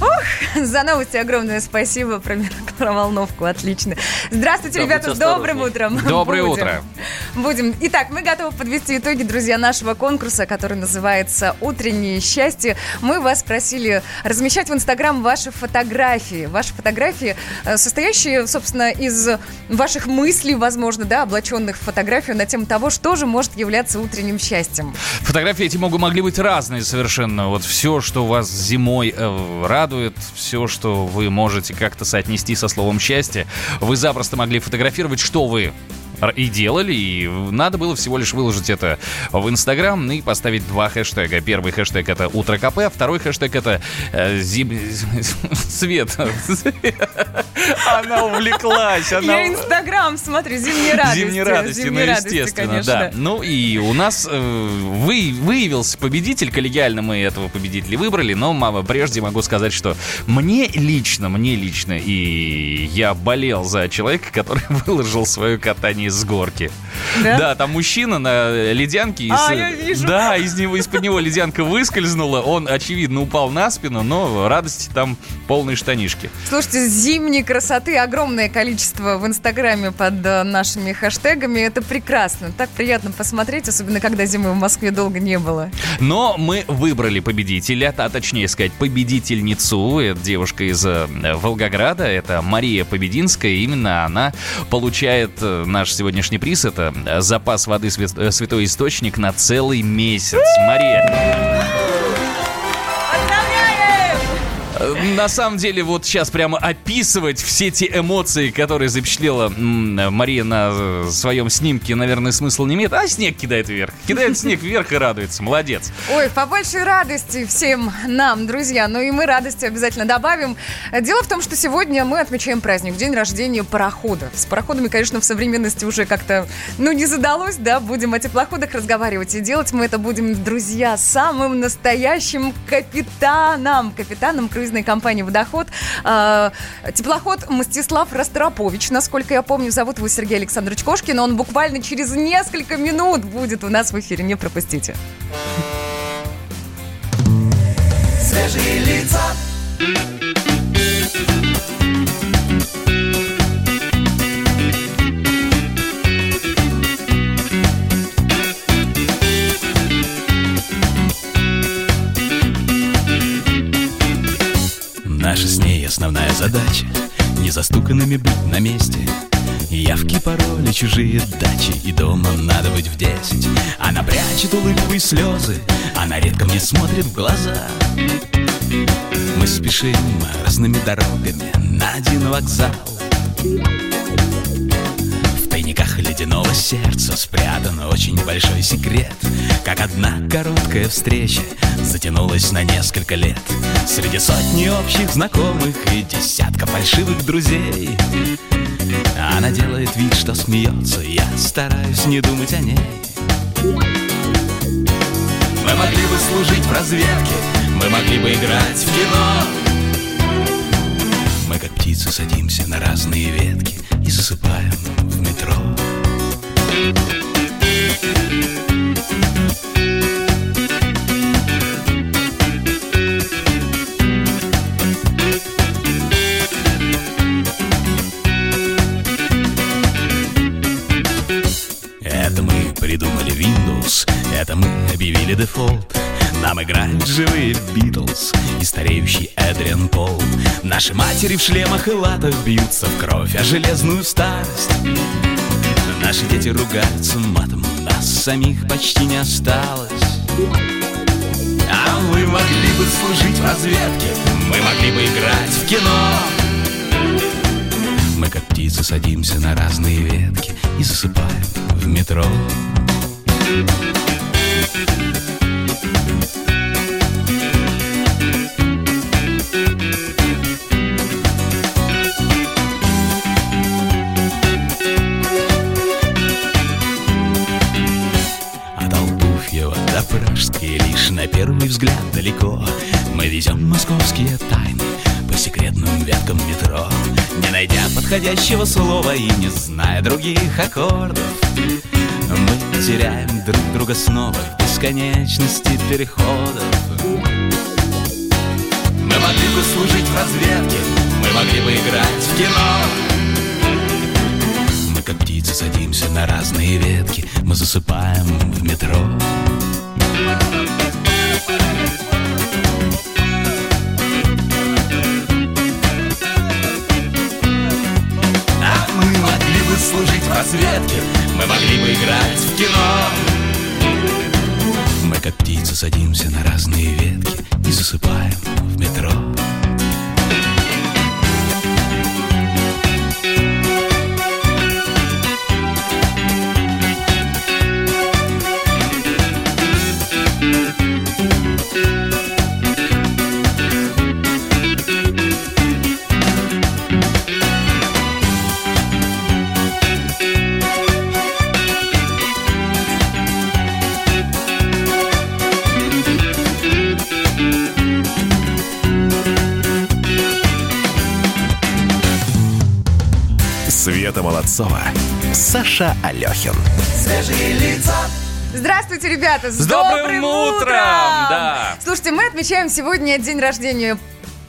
Ух, за новости огромное спасибо про микроволновку. Отлично. Здравствуйте, Да, ребята, с добрым утром. Доброе Будем. утро. Будем. Итак, мы готовы подвести итоги, друзья, нашего конкурса, который называется «Утреннее счастье». Мы вас просили размещать в Инстаграм ваши фотографии. Ваши фотографии, э, состоящие, собственно, из ваших мыслей, возможно, да, облаченных в фотографию на тему того, что же может являться утренним счастьем. Фотографии эти могут, могли быть разные совершенно. Вот все, что вас зимой э, радует, все, что вы можете как-то соотнести со словом счастье, вы запросто могли фотографировать, что вы и делали, и надо было всего лишь выложить это в Инстаграм и поставить два хэштега. Первый хэштег это «Утро КП», а второй хэштег это э, зим... «Свет». Она увлеклась, она... Я Инстаграм смотрю, зимние радости. Зимние радости, Зимние ну, радости, естественно, конечно. да. Ну и у нас э, вы, выявился победитель, коллегиально мы этого победителя выбрали, но мама, прежде могу сказать, что мне лично, мне лично, и я болел за человека, который выложил свое катание с горки. Да? там мужчина на ледянке. из- А, я вижу. Да, из него, из-под него ледянка выскользнула, он, очевидно, упал на спину, но радости там полные штанишки. Слушайте, зимней красоты огромное количество в Инстаграме под э, нашими хэштегами. Это прекрасно. Так приятно посмотреть, особенно когда зимы в Москве долго не было. Но мы выбрали победителя, а точнее сказать, победительницу. Это девушка из э, Волгограда, это Мария Побединская. Именно она получает э, наш сегодняшний приз. Это запас воды «Свят- э, «Святой Источник» на целый месяц. Мария, на самом деле, вот сейчас прямо описывать все те эмоции, которые запечатлела Мария на э, своем снимке, наверное, смысла не имеет. А снег кидает вверх. Кидает снег вверх и радуется. Молодец. Ой, побольше радости всем нам, друзья. Ну и мы радости обязательно добавим. Дело в том, что сегодня мы отмечаем праздник, день рождения парохода. С пароходами, конечно, в современности уже как-то, ну, не задалось, да, будем о теплоходах разговаривать. И делать мы это будем, друзья, самым настоящим капитаном, капитаном круизной компании «Водоход». А, теплоход Мстислав Ростропович, насколько я помню, зовут его Сергей Александрович Кошкин. Он буквально через несколько минут будет у нас в эфире, не пропустите. Свежие лица. Основная задача Не застуканными быть на месте. Явки, пароли, чужие дачи И дома надо быть в десять. Она прячет улыбку и слезы Она редко мне смотрит в глаза. Мы спешим разными дорогами На один вокзал. В тайниках ледяного сердца спрятан очень большой секрет. Как одна короткая встреча затянулась на несколько лет. Среди сотни общих знакомых и десятка фальшивых друзей. Она делает вид, что смеется, я стараюсь не думать о ней. Мы могли бы служить в разведке, мы могли бы играть в кино. Мы как птицы садимся на разные ветки и засыпаем в метро. Наши матери в шлемах и латах бьются в кровь, а железную старость. Наши дети ругаются матом, нас самих почти не осталось. А мы могли бы служить в разведке, мы могли бы играть в кино. Мы как птицы садимся на разные ветки и засыпаем в метро. А Пражской Везем московские тайны По секретным веткам метро Не найдя подходящего слова И не зная других аккордов. Мы теряем друг друга снова В бесконечности переходов. Мы могли бы служить в разведке Мы могли бы играть в кино. Мы как птицы садимся на разные ветки Мы засыпаем в метро служить в разведке. Мы могли бы играть в кино. Мы как птицы садимся на разные ветки И засыпаем в метро Молодцова, Саша Алехин. Свежие лица, Здравствуйте, ребята! С, С добрым утром! Да. Слушайте, мы отмечаем сегодня день рождения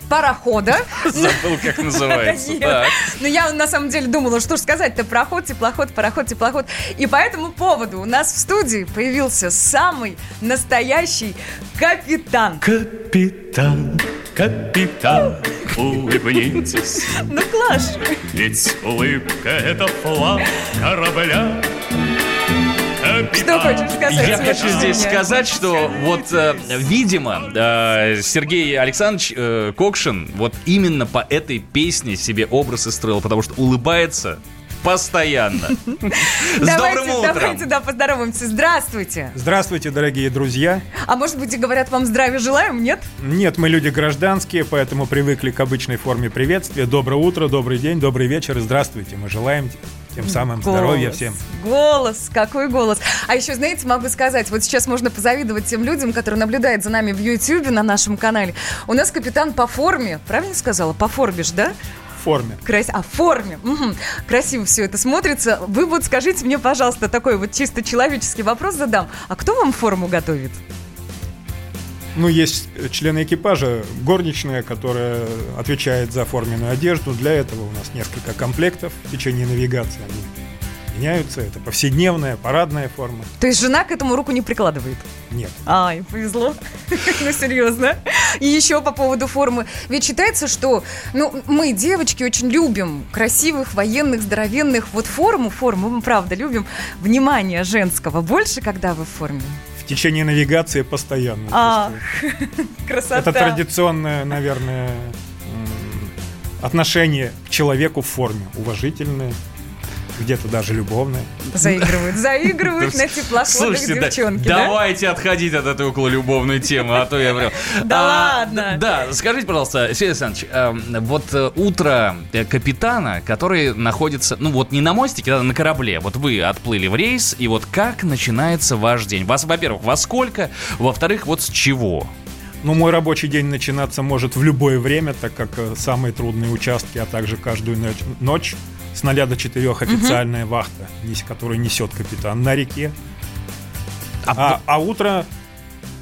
парохода. Забыл, как называется. Так. Но я на самом деле думала, что ж сказать-то, пароход, теплоход, пароход, теплоход. И по этому поводу у нас в студии появился самый настоящий капитан. Капитан, капитан, улыбнитесь, Ну, класс! ведь улыбка — это флаг корабля. Что хочешь сказать? Я хочу здесь сказать, что вот, э, видимо, э, Сергей Александрович э, Кокшин вот именно по этой песне себе образ и строил, потому что улыбается постоянно. С Давайте, добрым утром! давайте, да, поздороваемся. Здравствуйте. Здравствуйте, дорогие друзья. А может быть, и говорят вам здравия желаем, нет? Нет, мы люди гражданские, поэтому привыкли к обычной форме приветствия. Доброе утро, добрый день, добрый вечер и здравствуйте. Мы желаем тем самым здоровья Голос, всем. Голос, какой голос. А еще, знаете, могу сказать, вот сейчас можно позавидовать тем людям, которые наблюдают за нами в YouTube на нашем канале. У нас капитан по форме, правильно сказала? По форме ж, да? Форме. Крас... А, в форме. Мгм. Красиво все это смотрится. Вы вот скажите мне, пожалуйста, такой вот чисто человеческий вопрос задам. А кто вам форму готовит? Ну, есть члены экипажа, горничная, которая отвечает за форменную одежду. Для этого у нас несколько комплектов в течение навигации. Они меняются. Это повседневная, парадная форма. То есть жена к этому руку не прикладывает? Нет. Ай, повезло. Ну, серьезно. И еще по поводу формы. Ведь считается, что ну, мы, девочки, очень любим красивых, военных, здоровенных. Вот форму, форму мы, правда, любим. Внимание женского больше, когда вы в форме. В течение навигации постоянно. А, красота. Это традиционное, наверное, отношение к человеку в форме. Уважительное, где-то даже любовное. Заигрывают, заигрывают на теплоходах девчонки, да? давайте отходить от этой окололюбовной темы, а то я прям... Да А, ладно. Да, скажите, пожалуйста, Сергей Александрович, эм, вот э, утро э, капитана, который находится, ну вот не на мостике, а на корабле, вот вы отплыли в рейс, и вот как начинается ваш день? Вас, во-первых, во сколько? Во-вторых, вот с чего? Но мой рабочий день начинаться может в любое время, так как э, самые трудные участки, а также каждую ночь, ночь с 0 до 4 официальная вахта, нес- которую несет капитан на реке. А, а утро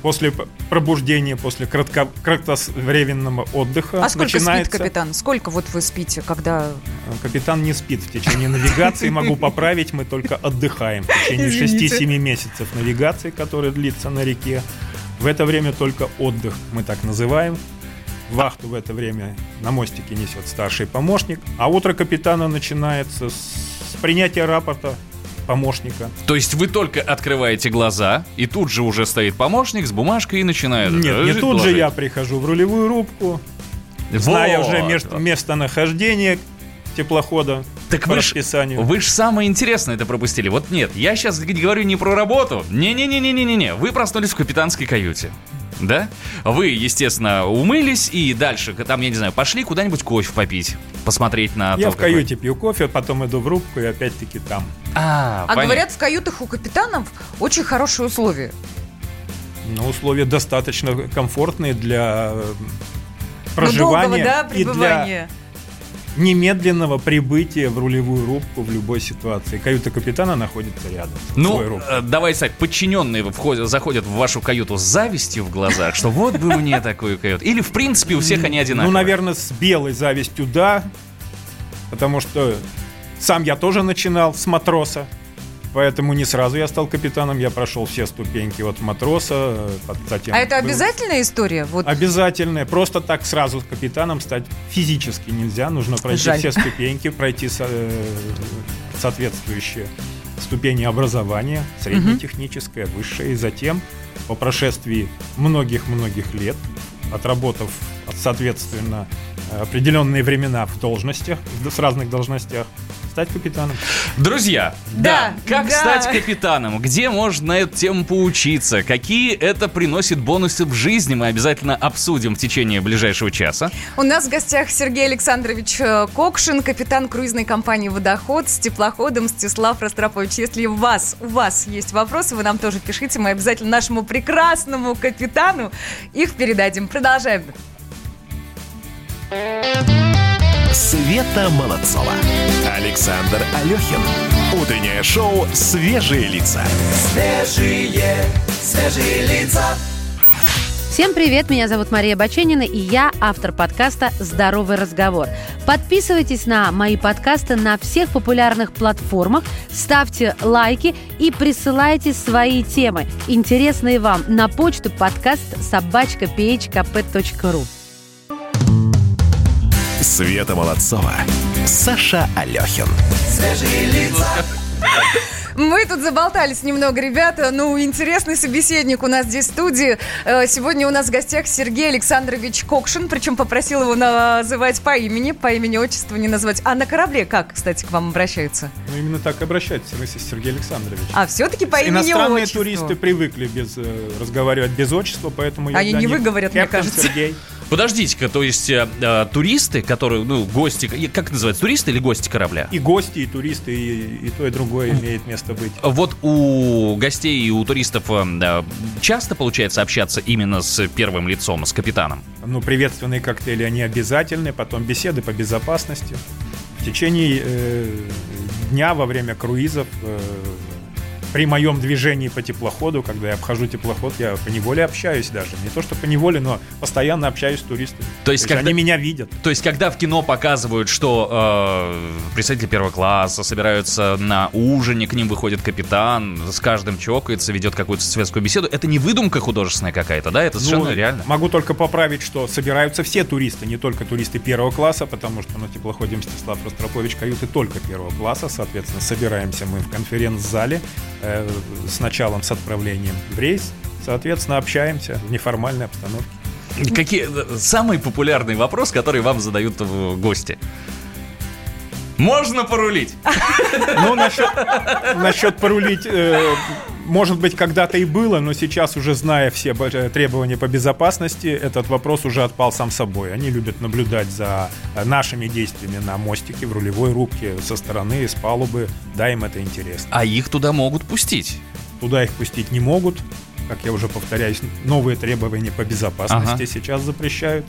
после пробуждения, после кратко, кратковременного отдыха А сколько начинается. спит капитан? Сколько вот вы спите, когда... Э, Капитан не спит в течение навигации, могу поправить, мы только отдыхаем в течение Извините. 6-7 месяцев навигации, которая длится на реке. В это время только отдых, мы так называем. Вахту в это время на мостике несет старший помощник, а утро капитана начинается с принятия рапорта помощника. То есть вы только открываете глаза, и тут же уже стоит помощник с бумажкой и начинает... Нет, не тут же доложить. я прихожу в рулевую рубку, зная Вот. уже мест- местонахождение теплохода Так по вы ж, вы ж самое интересное это пропустили. Вот нет, я сейчас говорю не про работу. Не-не-не-не-не-не. Вы проснулись в капитанской каюте. Да? Вы, естественно, умылись и дальше, там, я не знаю, пошли куда-нибудь кофе попить, посмотреть на Я то, в какой- каюте пью кофе, потом иду в рубку и опять-таки там. А, А понятно. говорят, в каютах у капитанов очень хорошие условия. Ну, условия достаточно комфортные для э, проживания Ну, долгого, да, и для пребывания. Немедленного прибытия в рулевую рубку в любой ситуации. Каюта капитана находится рядом. Ну, э, давай, Сать, подчиненные входят, заходят в вашу каюту с завистью в глазах, что вот бы мне такую каюту. Или, в принципе, у всех они одинаковые. Ну, наверное, с белой завистью, да. Потому что сам я тоже начинал с матроса. Поэтому не сразу я стал капитаном. Я прошел все ступеньки от матроса. э, затем А это был- обязательная история? Вот Обязательное. Просто так сразу капитаном стать физически нельзя. Нужно пройти Жаль. все ступеньки, пройти со- э, соответствующие ступени образования, среднетехническое, высшее. И затем, по прошествии многих-многих лет, отработав, соответственно, определенные времена в должностях, с разных должностях, стать капитаном. Друзья, Да, как да. стать капитаном? Где можно на эту тему поучиться? Какие это приносит бонусы в жизни? Мы обязательно обсудим в течение ближайшего часа. У нас в гостях Сергей Александрович э, Кокшин, капитан круизной компании «Водоход» с теплоходом Стеслав Ростропович. Если у вас, у вас есть вопросы, вы нам тоже пишите. Мы обязательно нашему прекрасному капитану их передадим. Продолжаем. Света Молодцова. Александр Алехин. Утреннее шоу «Свежие лица». Свежие, свежие лица. Всем привет, меня зовут Мария Баченина, и я автор подкаста «Здоровый разговор». Подписывайтесь на мои подкасты на всех популярных платформах, ставьте лайки и присылайте свои темы, интересные вам, на почту подкаст собачка phkp.ru. Света Молодцова. Саша Алехин. Свежие лица. Мы тут заболтались немного, ребята. Ну, интересный собеседник у нас здесь в студии. Э, Сегодня у нас в гостях Сергей Александрович Кокшин, причем попросил его называть по имени, по имени отчеству не назвать. А на корабле как, кстати, к вам обращаются? Ну, именно так обращаются, в смысле, Сергей Александрович. А все-таки по имени Иностранные отчеству. туристы привыкли без, э, разговаривать без отчества, поэтому Они не них выговорят, мне кажется. Сергей. Подождите-ка, то есть э, э, туристы, которые, ну, гости, как это называется, туристы или гости корабля? И гости, и туристы, и, и то, и другое имеет место быть. Вот у гостей и у туристов э, да, часто получается общаться именно с первым лицом, с капитаном? Ну, приветственные коктейли, они обязательны, потом беседы по безопасности. В течение э, дня во время круизов э, при моем движении по теплоходу, когда я обхожу теплоход, я по неволе общаюсь даже. Не то, что по неволе, но постоянно общаюсь с туристами. То есть когда- они меня видят. То есть, когда в кино показывают, что э, представители первого класса собираются на ужине, к ним выходит капитан, с каждым чокается, ведет какую-то светскую беседу, это не выдумка художественная какая-то, да? Это совершенно Ну, реально. Могу только поправить, что собираются все туристы, не только туристы первого класса, потому что на теплоходе Мстислав Ростропович каюты только первого класса. Соответственно, собираемся мы в конференц-зале э, с началом, с отправлением в рейс. Соответственно, общаемся в неформальной обстановке. Какие э, самый популярный вопрос, который вам задают гости? Можно порулить? Ну, насчет, насчет порулить, э, может быть, когда-то и было, но сейчас, уже зная все э, требования по безопасности, этот вопрос уже отпал сам собой. Они любят наблюдать за э, нашими действиями на мостике, в рулевой рубке, со стороны, с палубы. Да, им это интересно. А их туда могут пустить. Туда их пустить не могут. Как я уже повторяюсь, новые требования по безопасности Ага. сейчас запрещают.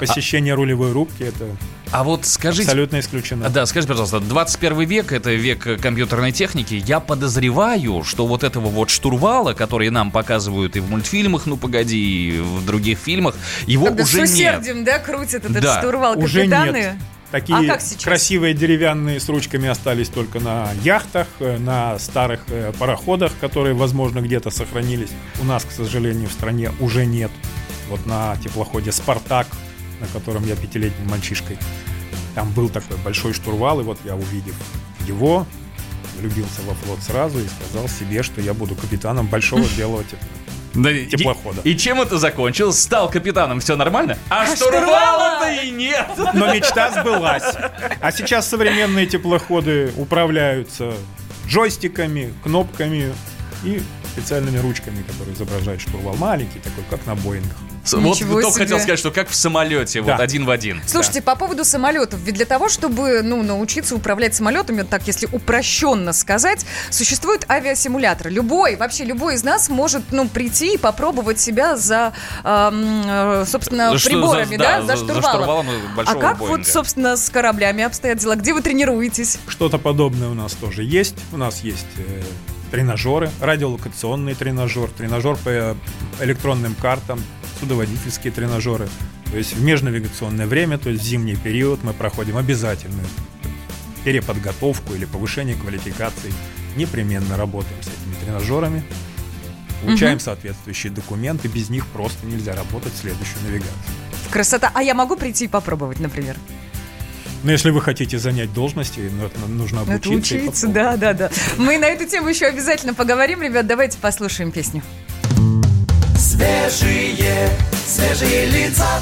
Посещение рулевой рубки это А вот скажите... абсолютно исключено. Да, скажите, пожалуйста, 21 век это век компьютерной техники. Я подозреваю, что вот этого вот штурвала, который нам показывают и в мультфильмах, ну погоди, и в других фильмах, его Когда уже с нет. усердием, да, крутят этот Да. штурвал Уже капитаны. нет. Такие А красивые деревянные с ручками остались только на яхтах, э, на старых э, пароходах, которые, возможно, где-то сохранились. У нас, к сожалению, в стране уже нет. Вот на теплоходе «Спартак», на котором я пятилетним мальчишкой, там был такой большой штурвал, и вот я, увидев его, влюбился во флот сразу и сказал себе, что я буду капитаном большого белого тепла. Да, и- Теплохода. И, чем это закончилось? Стал капитаном, все нормально? А, штурвала? штурвала-то и нет! Но мечта сбылась. А сейчас современные теплоходы управляются джойстиками, кнопками и специальными ручками, которые изображают штурвал. Маленький такой, как на Боингах. Вот Ничего только себе. хотел сказать, что как в самолете, вот Да. один в один. Слушайте, по поводу самолетов, ведь для того, чтобы ну, научиться управлять самолетами, так если упрощенно сказать, существует авиасимулятор. Любой, вообще любой из нас может ну, прийти и попробовать себя за, эм, э, собственно, За что- приборами, за- да, да, за, за- за штурвалом. штурвалом а как Боинга. вот, собственно, с кораблями обстоят дела? Где вы тренируетесь? Что-то подобное у нас тоже есть. У нас есть э, тренажеры, радиолокационный тренажер, тренажер по э, электронным картам, судоводительские тренажеры. То есть в межнавигационное время, то есть в зимний период мы проходим обязательную переподготовку или повышение квалификации. Непременно работаем с этими тренажерами. Получаем соответствующие документы, без них просто нельзя работать в следующую навигацию. Красота. А я могу прийти и попробовать, например? Но если вы хотите занять должности, ну, это нужно Это обучиться. и учиться, да, да, да. Мы на эту тему еще обязательно поговорим, ребят. Давайте послушаем песню. Свежие, свежие лица.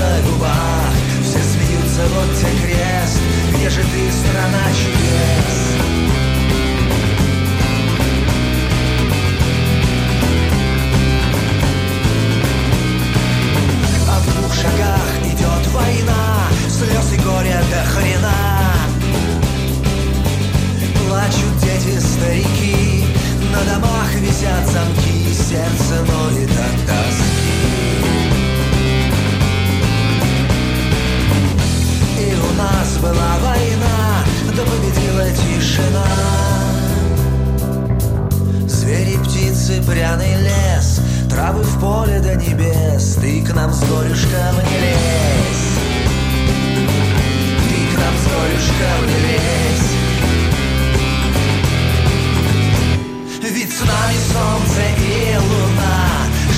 На губах. Все смеются, вот те крест, где же ты, страна чудес? А в двух шагах идет война, слез и горя до хрена. Плачут дети, старики, на домах висят замки, сердце ноет от нас была война, да победила тишина. Звери, птицы, пряный лес, травы в поле до небес, ты к нам с горюшком не лезь. Ты к нам с горюшком не лезь. Ведь с нами солнце и луна,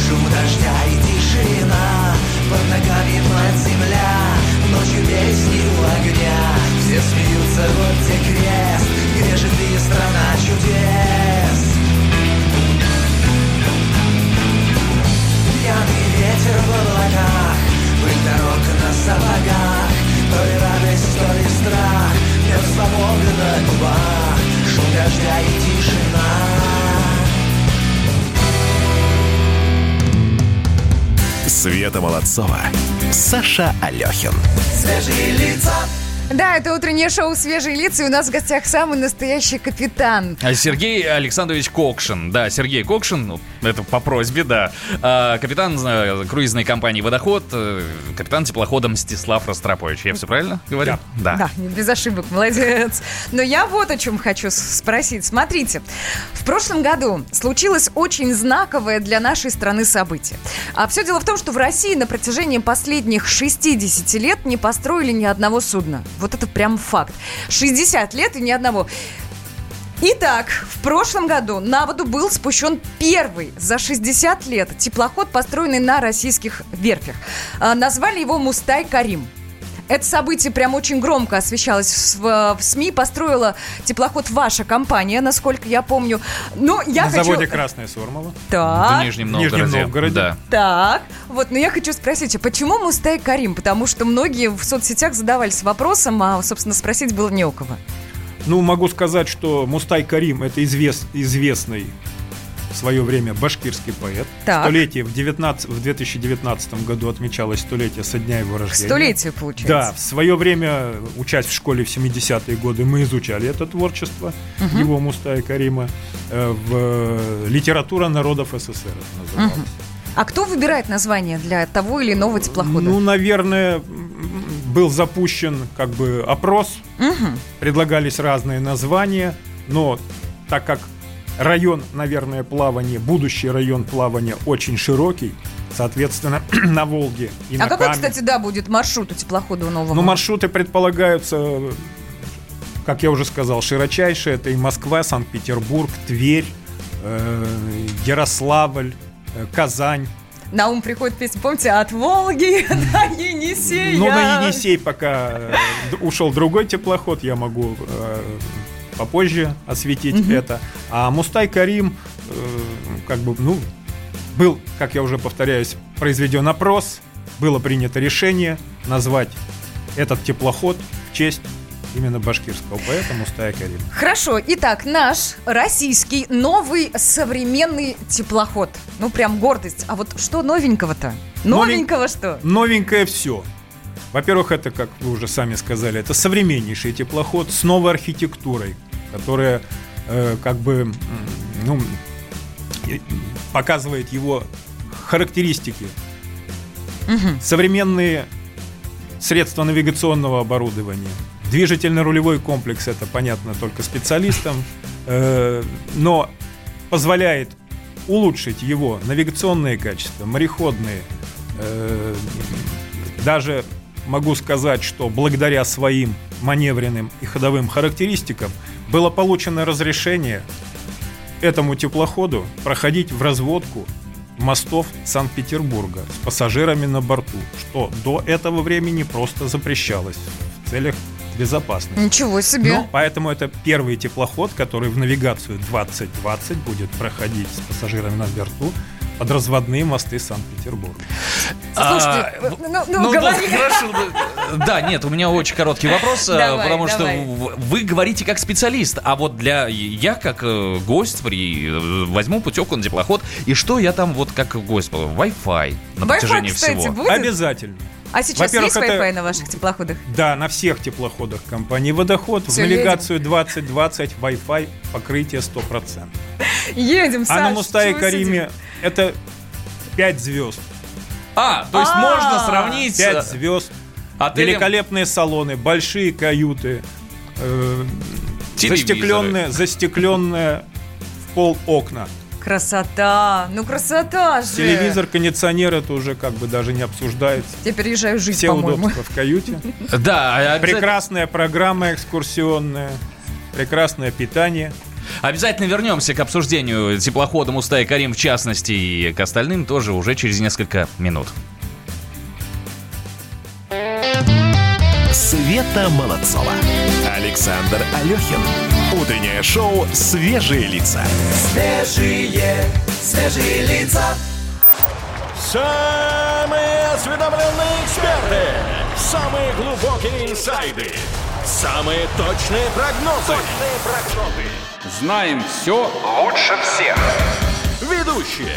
шум дождя и тишина, под ногами мать земля, ночью песни у огня. Все смеются, вот те крест, где же ты, страна чудес? Пьяный ветер в облаках, пыль дорог на сапогах, то ли радость, то ли страх, мир свободы на губах, шум дождя и тишина. Света Молодцова, Саша Алехин. Свежие лица. Да, это утреннее шоу «Свежие лица», и у нас в гостях самый настоящий капитан. А Сергей Александрович Кокшин. Да, Сергей Кокшин, ну, это по просьбе, да. А, капитан э, круизной компании «Водоход», э, капитан теплохода Мстислав Ростропович. Я все правильно говорю? Да. Да, не без ошибок, молодец. Но я вот о чем хочу спросить. Смотрите, в прошлом году случилось очень знаковое для нашей страны событие. А все дело в том, что в России на протяжении последних 60 лет не построили ни одного судна. Вот это прям факт. 60 лет и ни одного. Итак, в прошлом году на воду был спущен первый за 60 лет теплоход, построенный на российских верфях. А, Назвали его «Мустай Карим». Это событие прям очень громко освещалось в, в СМИ. Построила теплоход ваша компания, насколько я помню. Но я На хочу... заводе Красная Сормова. Так, В Нижнем В Нижнем Новгороде. Новгороде. Да. так. Вот, но я хочу спросить, а почему Мустай Карим? Потому что многие в соцсетях задавались вопросом, а, собственно, спросить было не у кого. Ну, могу сказать, что Мустай Карим это извест- известный в свое время башкирский поэт. Так. Столетие в, 19, в 2019 году отмечалось столетие со дня его рождения. Столетие, получается. Да, в свое время, учась в школе в 70-е годы, мы изучали это творчество его Мустая Карима. э, В э, литература народов СССР это называлось. А кто выбирает название для того или иного теплохода? Ну, наверное, был запущен как бы опрос, предлагались разные названия, но так как район, наверное, плавания, будущий район плавания очень широкий, соответственно, на Волге и а на какой, Каме. кстати, да, будет маршрут у теплохода у нового? Ну, маршруты предполагаются, как я уже сказал, широчайшие. Это и Москва, Санкт-Петербург, Тверь, э, Ярославль, э, Казань. На ум приходит песня, помните, от Волги до Енисея. Ну, на Енисей пока э, ушел другой теплоход, я могу э, попозже осветить это. А Мустай Карим, э, как бы, ну, был, как я уже повторяюсь, произведен опрос, было принято решение назвать этот теплоход в честь именно башкирского поэта Мустая Карима. Хорошо, итак, наш российский новый современный теплоход. Ну, прям гордость. А вот что новенького-то? Новенького что? Новенькое все. Во-первых, это, как вы уже сами сказали, это современнейший теплоход с новой архитектурой, которая э, как бы ну, показывает его характеристики. Современные средства навигационного оборудования. Движительно-рулевой комплекс, это понятно только специалистам, э, но позволяет улучшить его навигационные качества, мореходные. Э, даже могу сказать, что благодаря своим маневренным и ходовым характеристикам было получено разрешение этому теплоходу проходить в разводку мостов Санкт-Петербурга с пассажирами на борту, что до этого времени просто запрещалось в целях безопасности. Ничего себе. Ну, поэтому это первый теплоход, который в навигацию 2020 будет проходить с пассажирами на борту под разводные мосты Санкт-Петербурга. Слушайте, А, ну, ну, ну, Ну, говори. да, хорошо. да. Да, нет, у меня очень короткий вопрос, э, Давай, потому что давай. вы говорите как специалист, а вот для я как э, гость при э, возьму путевку на теплоход, и что я там вот как гость, Wi-Fi на Wi-Fi, протяжении кстати, всего. будет? Обязательно. А сейчас Во-первых, есть это- Wi-Fi на ваших теплоходах? Да, на всех теплоходах компании «Водоход» Всё, в навигацию 2020 Wi-Fi покрытие 100%. Едем, А на Саш, Мустае Кариме это 5 звезд. А, то есть А. можно сравнить... 5 с звезд. Великолепные салоны, большие каюты, э, застекленные, застекленные в пол окна. Красота! Ну, красота же! Телевизор, кондиционер, это уже как бы даже не обсуждается. Я переезжаю жить, Все по-моему. удобства в каюте. Да, обязательно, Прекрасная программа экскурсионная, прекрасное питание. обязательно вернемся к обсуждению теплохода Мустай Карим в частности и к остальным тоже уже через несколько минут. Света Молодцова. Александр Алехин. Утреннее шоу «Свежие лица». Свежие, свежие лица. Самые осведомленные эксперты. Самые глубокие инсайды. Самые точные прогнозы. Знаем все Лучше всех. Ведущие.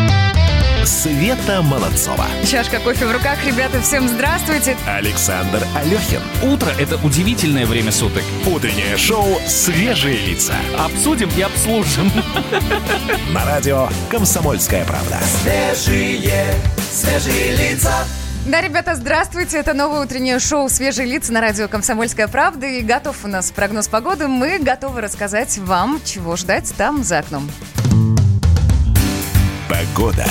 Света Молодцова. Чашка кофе в руках, ребята, всем здравствуйте. Александр Алехин. Утро – это удивительное время суток. Утреннее шоу «Свежие лица». Обсудим и обслужим. На радио «Комсомольская правда». Свежие, свежие лица. Да, ребята, здравствуйте. Это новое утреннее шоу «Свежие лица» на радио «Комсомольская правда». И готов у нас прогноз погоды. Мы готовы рассказать вам, чего ждать там за окном. Погода.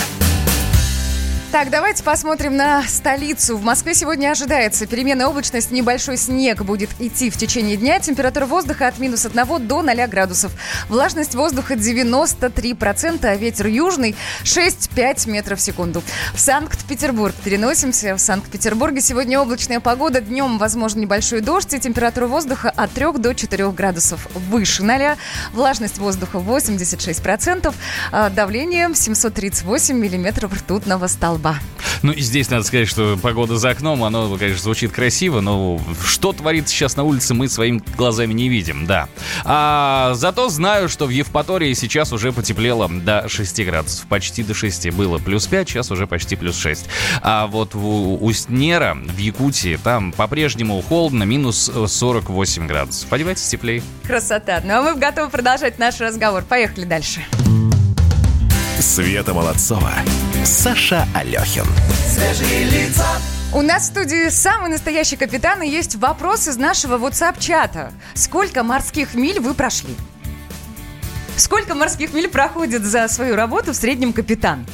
Так, давайте посмотрим на столицу. В Москве сегодня ожидается переменная облачность, небольшой снег будет идти в течение дня. Температура воздуха от минус 1 до 0 градусов. Влажность воздуха 93%, а ветер южный 6-5 метров в секунду. В Санкт-Петербург переносимся. В Санкт-Петербурге сегодня облачная погода. Днем возможен небольшой дождь и температура воздуха от 3 до 4 градусов выше 0. Влажность воздуха 86%, а давление 738 миллиметров ртутного столба. Ну и здесь надо сказать, что погода за окном, оно, конечно, звучит красиво, но что творится сейчас на улице, мы своими глазами не видим, да. А зато знаю, что в Евпатории сейчас уже потеплело до 6 градусов, почти до 6. Было плюс 5, сейчас уже почти плюс 6. А вот в Устнера, в Якутии, там по-прежнему холодно, минус 48 градусов. Подевайтесь теплее. Красота. Ну а мы готовы продолжать наш разговор. Поехали дальше. Света Молодцова, Саша Алехин. Свежие лица У нас в студии самый настоящий капитан и есть вопрос из нашего WhatsApp-чата. Сколько морских миль вы прошли? Сколько морских миль проходит за свою работу в среднем капитан?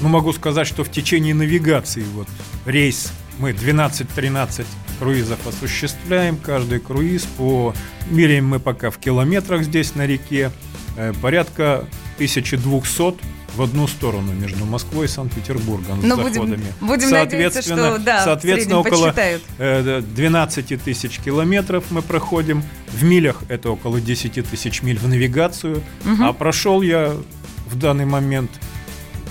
Ну, могу сказать, что в течение навигации вот рейс мы 12-13 круизов осуществляем. Каждый круиз по... Меряем мы пока в километрах здесь на реке. Э, порядка 1200 в одну сторону между Москвой и Санкт-Петербургом с Ну, будем- заходами. будем надеяться, что, да, соответственно около подсчитают. э, 12 тысяч километров мы проходим. В милях это около 10 тысяч миль в навигацию. А прошел я в данный момент,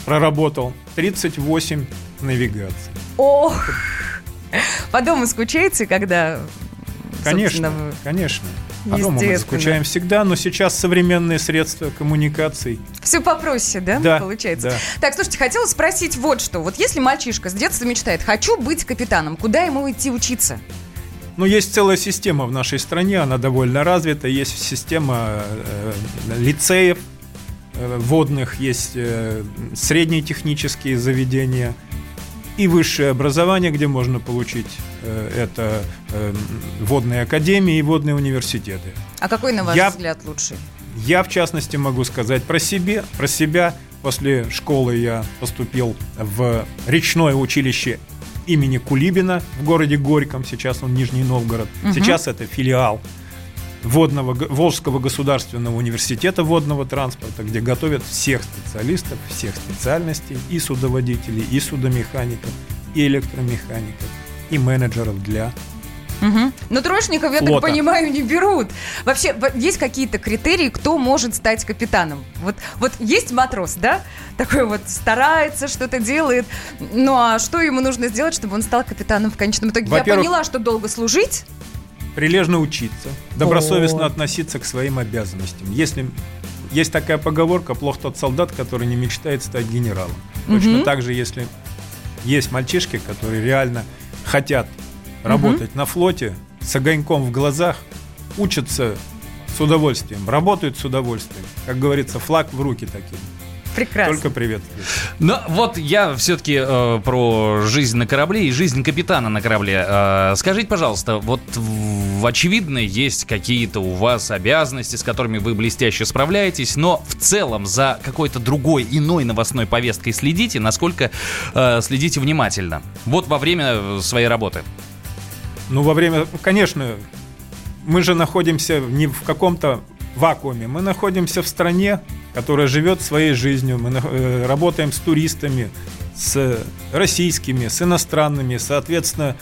проработал 38 навигаций. Ох! По дому скучаете, когда... Конечно, вы- конечно. По дому мы скучаем всегда, но сейчас современные средства коммуникаций. Все попроще, да, Да, получается? да. Так, слушайте, хотела спросить вот что. Вот если мальчишка с детства мечтает, хочу быть капитаном, куда ему идти учиться? Ну, есть целая система в нашей стране, она довольно развита. Есть система э, лицеев э, водных, есть э, средние технические заведения и высшее образование, где можно получить э, это э, водные академии и водные университеты. А какой, на ваш Я- взгляд, лучший? Я, в частности, могу сказать про себе, про себя. После школы я поступил в речное училище имени Кулибина в городе Горьком. Сейчас он Нижний Новгород. Сейчас это филиал водного, Волжского государственного университета водного транспорта, где готовят всех специалистов, всех специальностей, и судоводителей, и судомехаников, и электромехаников, и менеджеров для Мгм. Но троечников, я так Флота. понимаю, не берут. Вообще, есть какие-то критерии, кто может стать капитаном? Вот, вот есть матрос, да? Такой вот старается, что-то делает. Ну а что ему нужно сделать, чтобы он стал капитаном в конечном итоге? Я поняла, что долго служить. Прилежно учиться, добросовестно О. относиться к своим обязанностям. Если есть такая поговорка, плох тот солдат, который не мечтает стать генералом. Точно так же, если есть мальчишки, которые реально хотят работать на флоте с огоньком в глазах, учатся с удовольствием, работают с удовольствием. Как говорится, флаг в руки такие. Прекрасно. Только приветствую. Но вот я все-таки э, про жизнь на корабле и жизнь капитана на корабле. Э, скажите, пожалуйста, вот в, очевидно есть какие-то у вас обязанности, с которыми вы блестяще справляетесь, но в целом за какой-то другой, иной новостной повесткой следите, насколько э, следите внимательно. Вот во время своей работы. Ну, во время, конечно, мы же находимся не в каком-то вакууме, мы находимся в стране, которая живет своей жизнью, мы э, работаем с туристами, с российскими, с иностранными, соответственно,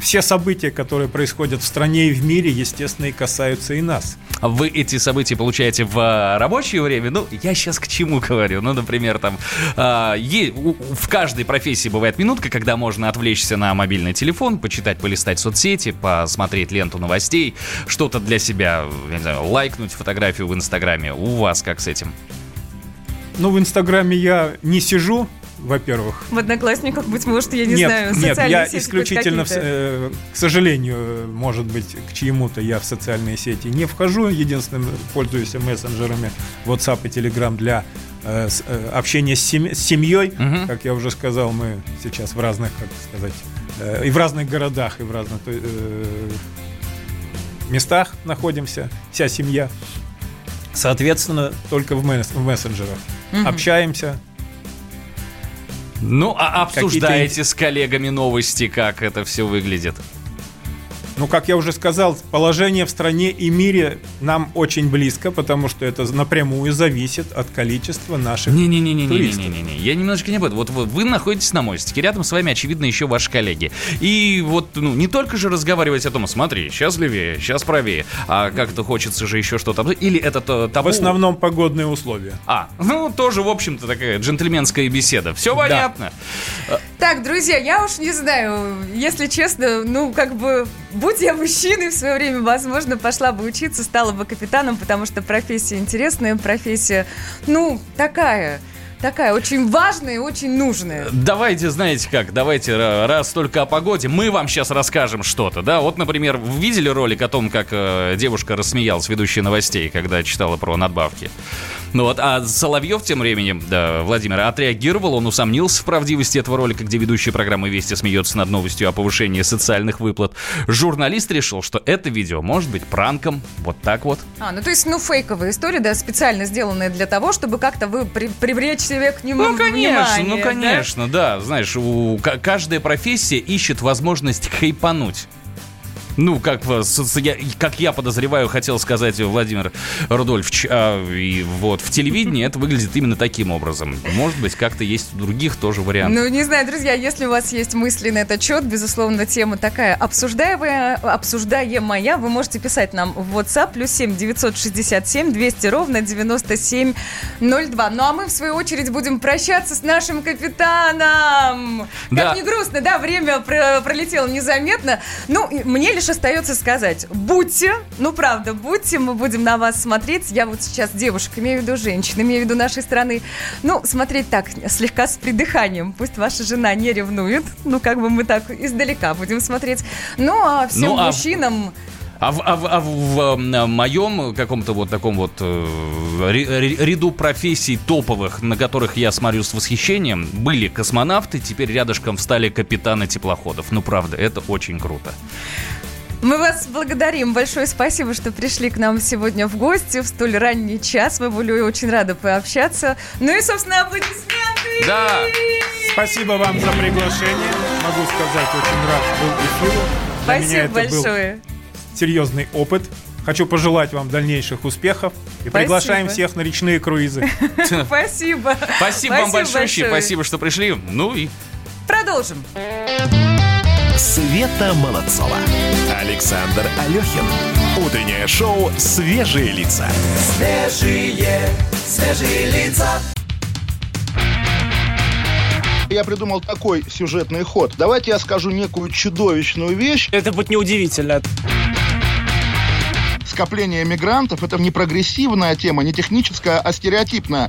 все события, которые происходят в стране и в мире, естественно, и касаются и нас. Вы эти события получаете в а, рабочее время? Ну, я сейчас к чему говорю? Ну, например, там а, у- в каждой профессии бывает минутка, когда можно отвлечься на мобильный телефон, почитать, полистать соцсети, посмотреть ленту новостей, что-то для себя, я не знаю, лайкнуть фотографию в Инстаграме. У вас как с этим? Ну, в Инстаграме я не сижу, во-первых, В Одноклассниках, быть может, я не нет, знаю, нет, социальные я исключительно, в э, к сожалению, может быть, к чьему-то я в социальные сети не вхожу. Единственным пользуюсь мессенджерами WhatsApp и Telegram для э, с- э, общения с, сем- с семьей. Мгм. Как я уже сказал, мы сейчас в разных, как сказать, э, и в разных городах, и в разных э, местах находимся, вся семья. Соответственно, только в, месс- в мессенджерах. Общаемся, Ну, а обсуждаете с коллегами новости, как это все выглядит? Ну, как я уже сказал, положение в стране и мире нам очень близко, потому что это напрямую зависит от количества наших туристов. Не-не-не-не-не-не-не. Я немножечко не об этом. Вот вы, вы находитесь на мостике, рядом с вами, очевидно, еще ваши коллеги. И вот, ну, не только же разговаривать о том, смотри, сейчас левее, сейчас правее, а как-то хочется же еще что-то. Или это то, того... В основном погодные условия. А, ну, тоже, в общем-то, такая джентльменская беседа. Все понятно. Так, друзья, я уж не знаю, если честно, ну, как бы, будь я мужчиной в свое время, возможно, пошла бы учиться, стала бы капитаном, потому что профессия интересная, профессия, ну, такая такая очень важная и очень нужная. Давайте, знаете как, давайте раз только о погоде, мы вам сейчас расскажем что-то, да? Вот, например, вы видели ролик о том, как э, девушка рассмеялась, ведущая новостей, когда читала про надбавки? Ну вот, а Соловьев тем временем, да, Владимир, отреагировал, он усомнился в правдивости этого ролика, где ведущая программы «Вести» смеется над новостью о повышении социальных выплат. Журналист решил, что это видео может быть пранком, вот так вот. А, ну то есть, ну, фейковая история, да, специально сделанная для того, чтобы как-то вы при привлечь себе к нему Ну, конечно, внимание, ну, конечно, да. да. Знаешь, у, каждая профессия ищет возможность хайпануть. Ну, как, как я подозреваю, хотел сказать Владимир Рудольфович, а, и вот в телевидении это выглядит именно таким образом. Может быть, как-то есть у других тоже варианты. Ну, не знаю, друзья, если у вас есть мысли на этот счет, безусловно, тема такая обсуждаемая, обсуждаемая, вы можете писать нам в WhatsApp плюс 7 967 200 ровно 9702. Ну, а мы, в свою очередь, будем прощаться с нашим капитаном. Как да. не грустно, да, время пролетело незаметно. Ну, мне лишь остается сказать, будьте, ну правда, будьте, мы будем на вас смотреть. Я вот сейчас девушек, имею в виду женщин, имею в виду нашей страны. Ну, смотреть так, слегка с придыханием. Пусть ваша жена не ревнует. Ну, как бы мы так издалека будем смотреть. Ну, а всем ну, а... мужчинам... А в, а, в, а в моем каком-то вот таком вот э, ряду профессий топовых, на которых я смотрю с восхищением, были космонавты, теперь рядышком встали капитаны теплоходов. Ну, правда, это очень круто. Мы вас благодарим. Большое спасибо, что пришли к нам сегодня в гости в столь ранний час. Мы были очень рады пообщаться. Ну и, собственно, аплодисменты! Да! Спасибо вам за приглашение. Могу сказать, очень рад был эфиру. Спасибо большое. Был серьезный опыт. Хочу пожелать вам дальнейших успехов и Спасибо. приглашаем всех на речные круизы. Спасибо. Спасибо вам большое. Спасибо, что пришли. Ну и продолжим. Света Молодцова. Александр Алехин. Утреннее шоу «Свежие лица». Свежие, свежие лица. Я придумал такой сюжетный ход. Давайте я скажу некую чудовищную вещь. Это будет неудивительно скопление мигрантов – это не прогрессивная тема, не техническая, а стереотипная.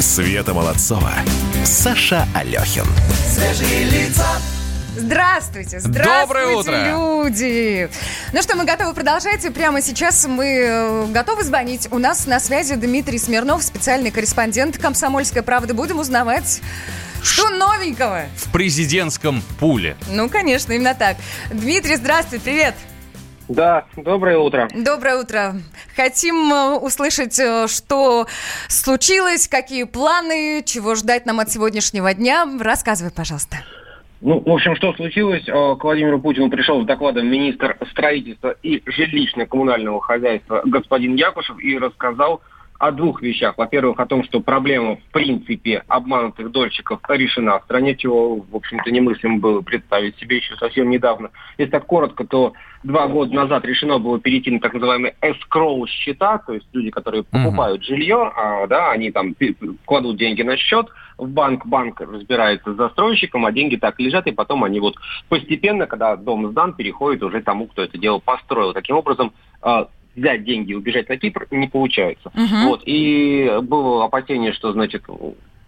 Света Молодцова. Саша Алехин. Свежие лица. Здравствуйте, здравствуйте, Доброе утро. люди! Ну что, мы готовы продолжать, и прямо сейчас мы э, готовы звонить. У нас на связи Дмитрий Смирнов, специальный корреспондент «Комсомольской правды». Будем узнавать, что новенького? В президентском пуле. Ну, конечно, именно так. Дмитрий, здравствуй, привет! Да, доброе утро. Доброе утро. Хотим э, услышать, э, что случилось, какие планы, чего ждать нам от сегодняшнего дня. Рассказывай, пожалуйста. Ну, в общем, что случилось? Э, к Владимиру Путину пришел с докладом министр строительства и жилищно-коммунального хозяйства господин Якушев и рассказал о двух вещах. Во-первых, о том, что проблема, в принципе, обманутых дольщиков решена в стране, чего, в общем-то, немыслимо было представить себе еще совсем недавно. Если так коротко, то два года назад решено было перейти на так называемые escrow счета, то есть люди, которые покупают mm-hmm. жилье, а, да, они там кладут деньги на счет, в банк, банк разбирается с застройщиком, а деньги так лежат, и потом они вот постепенно, когда дом сдан, переходят уже тому, кто это дело построил. Таким образом, а, взять деньги и убежать на Кипр не получается. Угу. Вот. И было опасение, что, значит,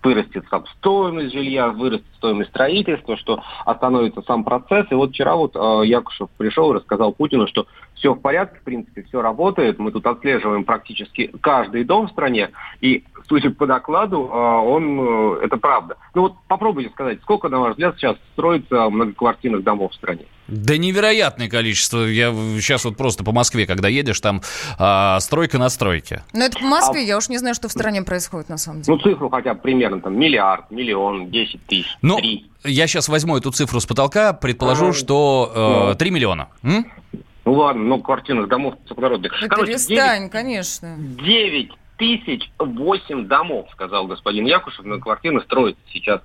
вырастет там стоимость жилья, вырастет стоимость строительства, что остановится сам процесс. И вот вчера вот э, Якушев пришел и рассказал Путину, что все в порядке, в принципе, все работает. Мы тут отслеживаем практически каждый дом в стране. И, судя по докладу, э, он, э, это правда. Ну вот попробуйте сказать, сколько, на ваш взгляд, сейчас строится многоквартирных домов в стране? Да невероятное количество. Я сейчас вот просто по Москве, когда едешь, там а, стройка на стройке. Но это по Москве, а... я уж не знаю, что в стране происходит на самом деле. Ну, цифру хотя бы примерно, там, миллиард, миллион, десять тысяч, ну, Я сейчас возьму эту цифру с потолка, предположу, а, что э, 3 миллиона. М? Ну ладно, ну квартирных домов высокодородных. Да Короче, перестань, 9, конечно. 9 тысяч 8 домов, сказал господин Якушев, на квартиры строится сейчас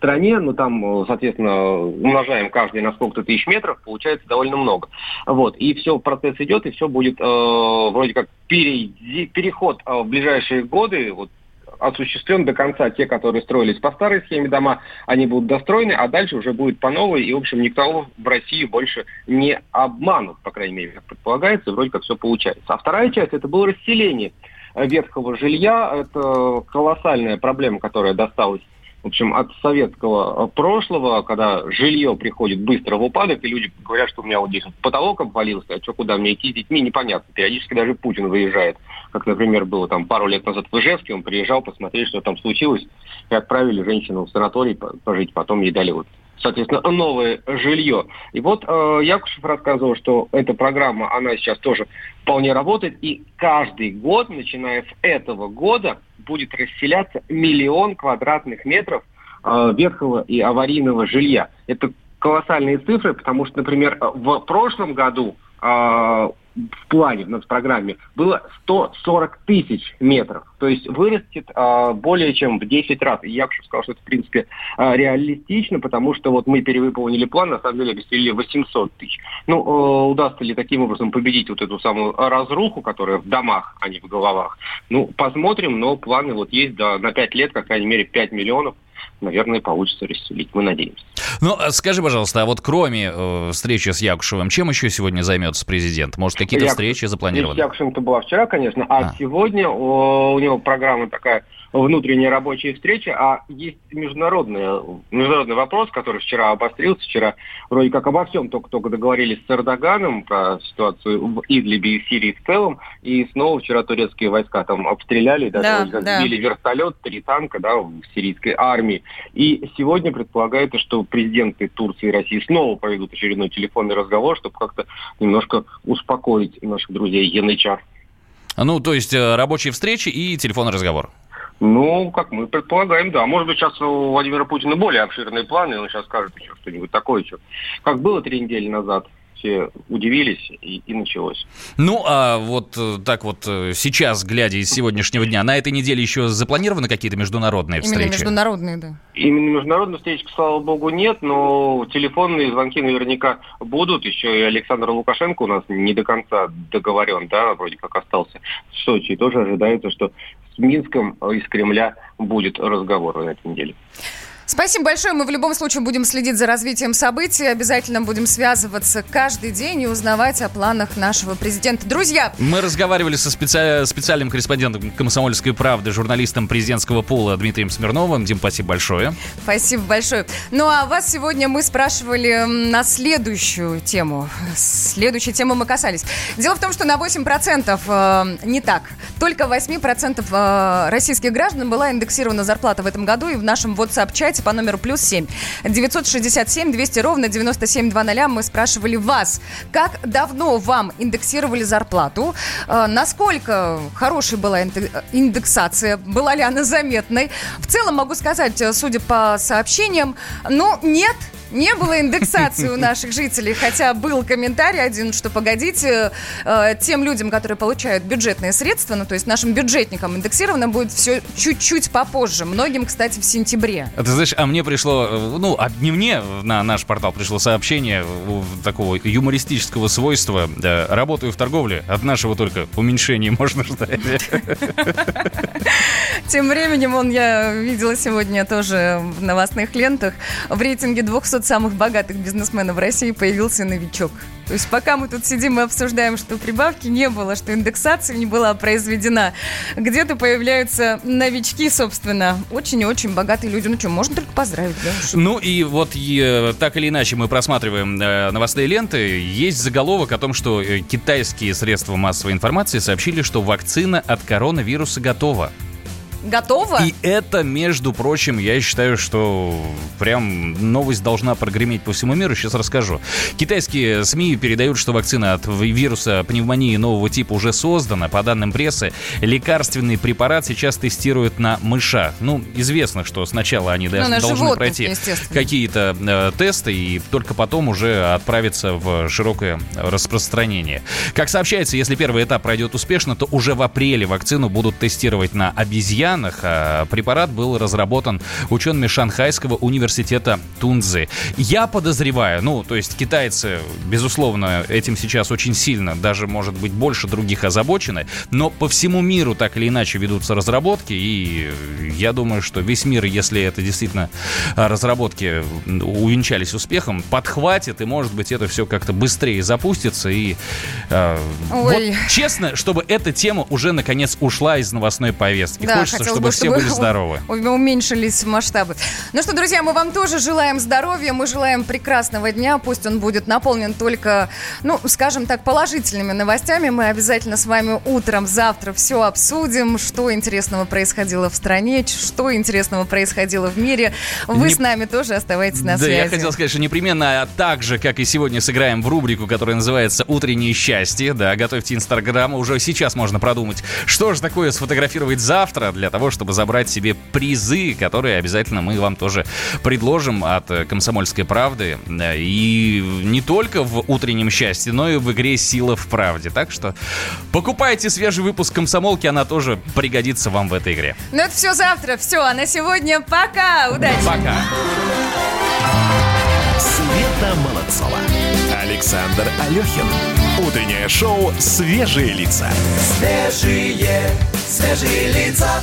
стране, ну там, соответственно, умножаем каждый на сколько-то тысяч метров, получается довольно много. Вот, и все, процесс идет, и все будет э, вроде как пере, переход э, в ближайшие годы, вот осуществлен до конца. Те, которые строились по старой схеме дома, они будут достроены, а дальше уже будет по новой. И, в общем, никто в России больше не обманут, по крайней мере, как предполагается, вроде как все получается. А вторая часть – это было расселение ветхого жилья. Это колоссальная проблема, которая досталась в общем, от советского прошлого, когда жилье приходит быстро в упадок, и люди говорят, что у меня вот здесь потолок обвалился, а что, куда мне идти с детьми, непонятно. Периодически даже Путин выезжает. Как, например, было там пару лет назад в Ижевске, он приезжал посмотреть, что там случилось, и отправили женщину в санаторий пожить, потом ей дали вот соответственно, новое жилье. И вот э, Якушев рассказывал, что эта программа, она сейчас тоже вполне работает, и каждый год, начиная с этого года, будет расселяться миллион квадратных метров э, ветхого и аварийного жилья. Это колоссальные цифры, потому что, например, в прошлом году в плане, в программе, было 140 тысяч метров. То есть вырастет а, более чем в 10 раз. И Якушев сказал, что это, в принципе, а, реалистично, потому что вот мы перевыполнили план, на самом деле обеспечили 800 тысяч. Ну, а, удастся ли таким образом победить вот эту самую разруху, которая в домах, а не в головах? Ну, посмотрим, но планы вот есть да, на 5 лет, по крайней мере, 5 миллионов наверное, получится расселить. Мы надеемся. Ну, а скажи, пожалуйста, а вот кроме э, встречи с Якушевым, чем еще сегодня займется президент? Может, какие-то Якушев, встречи запланированы? С Якушевым-то была вчера, конечно, а, а. сегодня о, у него программа такая внутренняя рабочая встреча, а есть международный, международный вопрос, который вчера обострился. Вчера вроде как обо всем только-только договорились с Эрдоганом про ситуацию в Идлибе и Сирии в целом, и снова вчера турецкие войска там обстреляли, даже да, да. сбили вертолет, три танка да, в сирийской армии. И сегодня предполагается, что президенты Турции и России снова проведут очередной телефонный разговор, чтобы как-то немножко успокоить наших друзей янычар. Ну, то есть э, рабочие встречи и телефонный разговор. Ну, как мы предполагаем, да. Может быть, сейчас у Владимира Путина более обширные планы, он сейчас скажет еще что-нибудь такое, что. Как было три недели назад, все удивились и, и началось. Ну, а вот э, так вот э, сейчас, глядя из сегодняшнего дня, на этой неделе еще запланированы какие-то международные встречи? Именно международные, да. Именно международных встреч, слава богу, нет, но телефонные звонки наверняка будут. Еще и Александр Лукашенко у нас не до конца договорен, да, вроде как остался в Сочи. И тоже ожидается, что с Минском из Кремля будет разговор на этой неделе. Спасибо большое. Мы в любом случае будем следить за развитием событий. Обязательно будем связываться каждый день и узнавать о планах нашего президента. Друзья! Мы разговаривали со специ... специальным корреспондентом «Комсомольской правды», журналистом президентского пола Дмитрием Смирновым. Дим, спасибо большое. Спасибо большое. Ну а вас сегодня мы спрашивали на следующую тему. Следующей темы мы касались. Дело в том, что на 8% э, не так. Только 8% э, российских граждан была индексирована зарплата в этом году. И в нашем WhatsApp-чате Звоните по номеру плюс 7 967 200 ровно 9720. Мы спрашивали вас, как давно вам индексировали зарплату, э, насколько хорошей была индексация, была ли она заметной. В целом могу сказать, э, судя по сообщениям, ну, нет, не было индексации у наших жителей, хотя был комментарий один, что погодите, э, тем людям, которые получают бюджетные средства, ну то есть нашим бюджетникам индексировано будет все чуть-чуть попозже. Многим, кстати, в сентябре. А ты знаешь, а мне пришло, э, ну, а не мне на наш портал пришло сообщение такого юмористического свойства. Да, работаю в торговле, от нашего только уменьшения можно ждать. Тем временем, он я видела сегодня тоже в новостных лентах, в рейтинге 200 500 самых богатых бизнесменов России появился новичок. То есть пока мы тут сидим и обсуждаем, что прибавки не было, что индексация не была произведена, где-то появляются новички, собственно, очень и очень богатые люди. Ну что, можно только поздравить, да? Ну и вот и, так или иначе мы просматриваем э, новостные ленты. Есть заголовок о том, что э, китайские средства массовой информации сообщили, что вакцина от коронавируса готова. Готово? И это, между прочим, я считаю, что прям новость должна прогреметь по всему миру. Сейчас расскажу. Китайские СМИ передают, что вакцина от вируса пневмонии нового типа уже создана. По данным прессы, лекарственный препарат сейчас тестируют на мышах. Ну, известно, что сначала они Ну, должны, на должны животных, пройти какие-то э, тесты и только потом уже отправиться в широкое распространение. Как сообщается, если первый этап пройдет успешно, то уже в апреле вакцину будут тестировать на обезьянах. А препарат был разработан учеными Шанхайского университета Тунзы. Я подозреваю, ну, то есть китайцы, безусловно, этим сейчас очень сильно, даже, может быть, больше других озабочены, но по всему миру так или иначе ведутся разработки, и я думаю, что весь мир, если это действительно а, разработки увенчались успехом, подхватит, и, может быть, это все как-то быстрее запустится, и э, Ой. вот честно, чтобы эта тема уже, наконец, ушла из новостной повестки. Да, Хочется, хотелось чтобы бы, все чтобы были здоровы. Уменьшились масштабы. Ну что, друзья, мы вам тоже желаем здоровья, мы желаем прекрасного дня. Пусть он будет наполнен только, ну, скажем так, положительными новостями. Мы обязательно с вами утром завтра все обсудим, что интересного происходило в стране, что интересного происходило в мире. Вы Не- с нами тоже оставайтесь на да, связи. я хотел сказать, что непременно а так же, как и сегодня, сыграем в рубрику, которая называется «Утреннее счастье». Да, готовьте Инстаграм. Уже сейчас можно продумать, что же такое сфотографировать завтра для того, чтобы забрать себе призы, которые обязательно мы вам тоже предложим от э, «Комсомольской правды». Да, И не только в «Утреннем счастье», но и в игре «Сила в правде». Так что покупайте свежий выпуск «Комсомолки», она тоже пригодится вам в этой игре. Ну это все завтра. Все, а на сегодня пока. Удачи. Пока. Света Молодцова. Александр Алехин. Утреннее шоу «Свежие лица». Свежие, свежие лица.